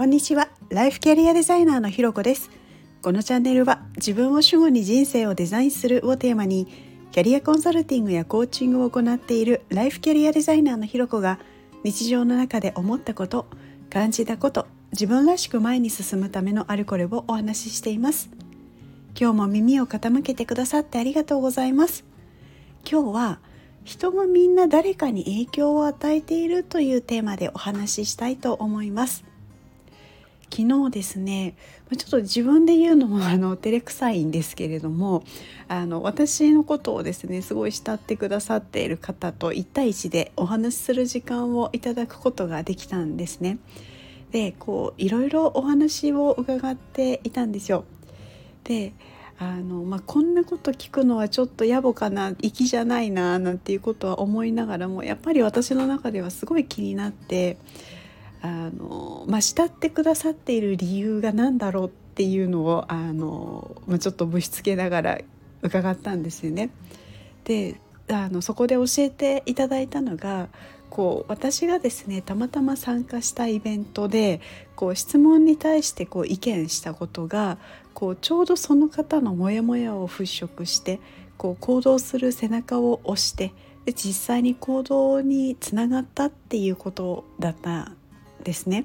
こんにちは。ライフキャリアデザイナーのひろこです。このチャンネルは自分を主語に人生をデザインするをテーマにキャリアコンサルティングやコーチングを行っているライフキャリアデザイナーのひろこが日常の中で思ったこと感じたこと自分らしく前に進むためのあれこれをお話ししています。今日も耳を傾けてくださってありがとうございます。今日は人がみんな誰かに影響を与えているというテーマでお話ししたいと思います。昨日ですねちょっと自分で言うのも あの照れくさいんですけれどもあの私のことをですねすごい慕ってくださっている方と1対1でお話しする時間をいただくことができたんですね。でこういろいろお話を伺っていたんですよ。であの、まあ、こんなこと聞くのはちょっと野暮かな粋じゃないななんていうことは思いながらもやっぱり私の中ではすごい気になってあの、まあ、慕ってくださっている理由が何だろうっていうのをあの、まあ、ちょっとぶしつけながら伺ったんですよね。であのそこで教えていただいたのがこう私がですねたまたま参加したイベントでこう質問に対してこう意見したことがこうちょうどその方のモヤモヤを払拭してこう行動する背中を押してで実際に行動につながったっていうことだったですね。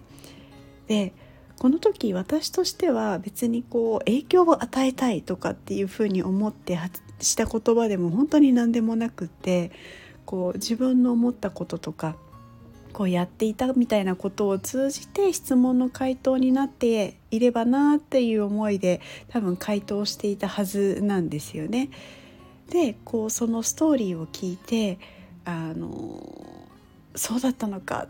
でこの時私としては別にこう影響を与えたいとかっていうふうに思ってした言葉でも本当に何でもなくってこう自分の思ったこととかこうやっていたみたいなことを通じて質問の回答になっていればなっていう思いで多分回答していたはずなんですよね。でこうそのストーリーを聞いてあのそうだったのか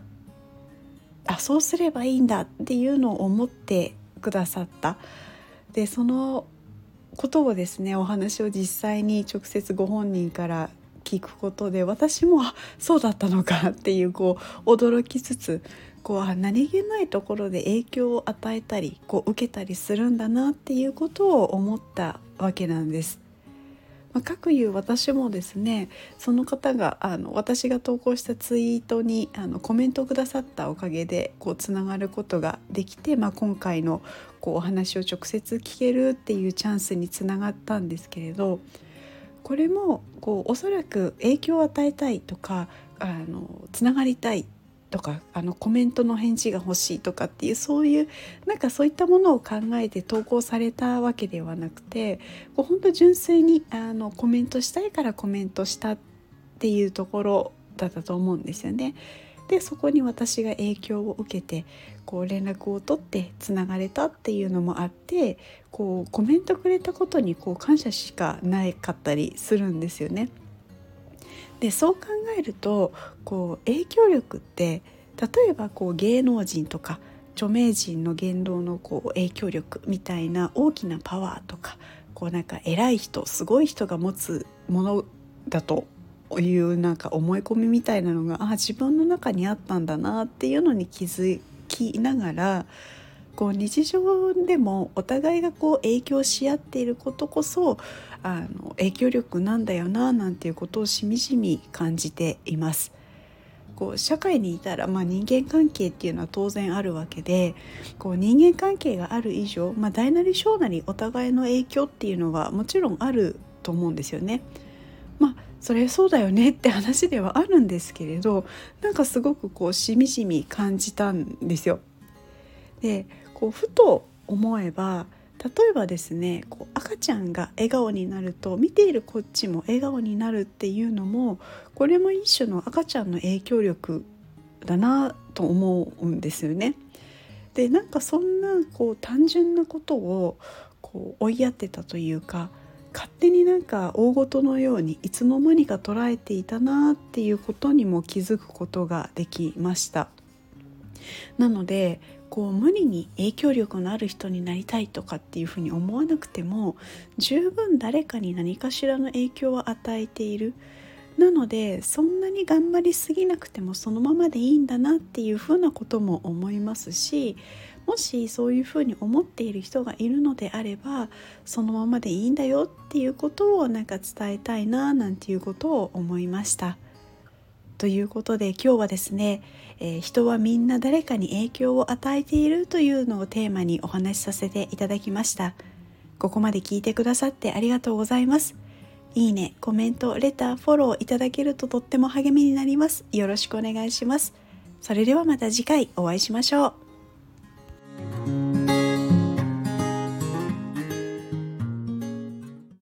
あそうすればいいんだっていうのを思ってくださったでそのことをですねお話を実際に直接ご本人から聞くことで私もそうだったのかっていうこう驚きつつこう何気ないところで影響を与えたりこう受けたりするんだなっていうことを思ったわけなんです。まあ、各いう私もですねその方があの私が投稿したツイートにあのコメントをくださったおかげでこうつながることができて、まあ、今回のこうお話を直接聞けるっていうチャンスにつながったんですけれどこれもこうおそらく影響を与えたいとかあのつながりたいとかあのコメントの返事が欲しいとかっていうそういうなんかそういったものを考えて投稿されたわけではなくてこう本当純粋にあのコメントしたいからコメントしたっていうところだったと思うんですよね。でそこに私が影響を受けてこう連絡を取ってつながれたっていうのもあってこうコメントくれたことにこう感謝しかないかったりするんですよね。でそう考えるとこう影響力って例えばこう芸能人とか著名人の言動のこう影響力みたいな大きなパワーとかこうなんか偉い人すごい人が持つものだというなんか思い込みみたいなのがあ自分の中にあったんだなっていうのに気づきながらこう日常でもお互いがこう影響し合っていることこそあの影響力なんだよななんていうことをしみじみ感じています。こう社会にいたら、まあ、人間関係っていうのは当然あるわけでこう人間関係がある以上、まあ、大なり小なりお互いの影響っていうのはもちろんあると思うんですよね。まあそれそうだよねって話ではあるんですけれどなんかすごくこうしみじみ感じたんですよ。でこうふと思えば例えばですねこう赤ちゃんが笑顔になると見ているこっちも笑顔になるっていうのもこれも一種の赤ちゃんの影響力だなと思うんですよね。でなんかそんなこう単純なことをこう追いやってたというか勝手になんか大ごとのようにいつの間にか捉えていたなっていうことにも気づくことができましたなのでこう無理に影響力のある人になりたいとかっていうふうに思わなくても十分誰かに何かしらの影響を与えているなのでそんなに頑張りすぎなくてもそのままでいいんだなっていうふうなことも思いますしもしそういうふうに思っている人がいるのであればそのままでいいんだよっていうことをなんか伝えたいななんていうことを思いました。ということで今日はですね、えー、人はみんな誰かに影響を与えているというのをテーマにお話しさせていただきました。ここまで聞いてくださってありがとうございます。いいねコメントレターフォローいただけるととっても励みになります。よろしくお願いします。それではまた次回お会いしましょう。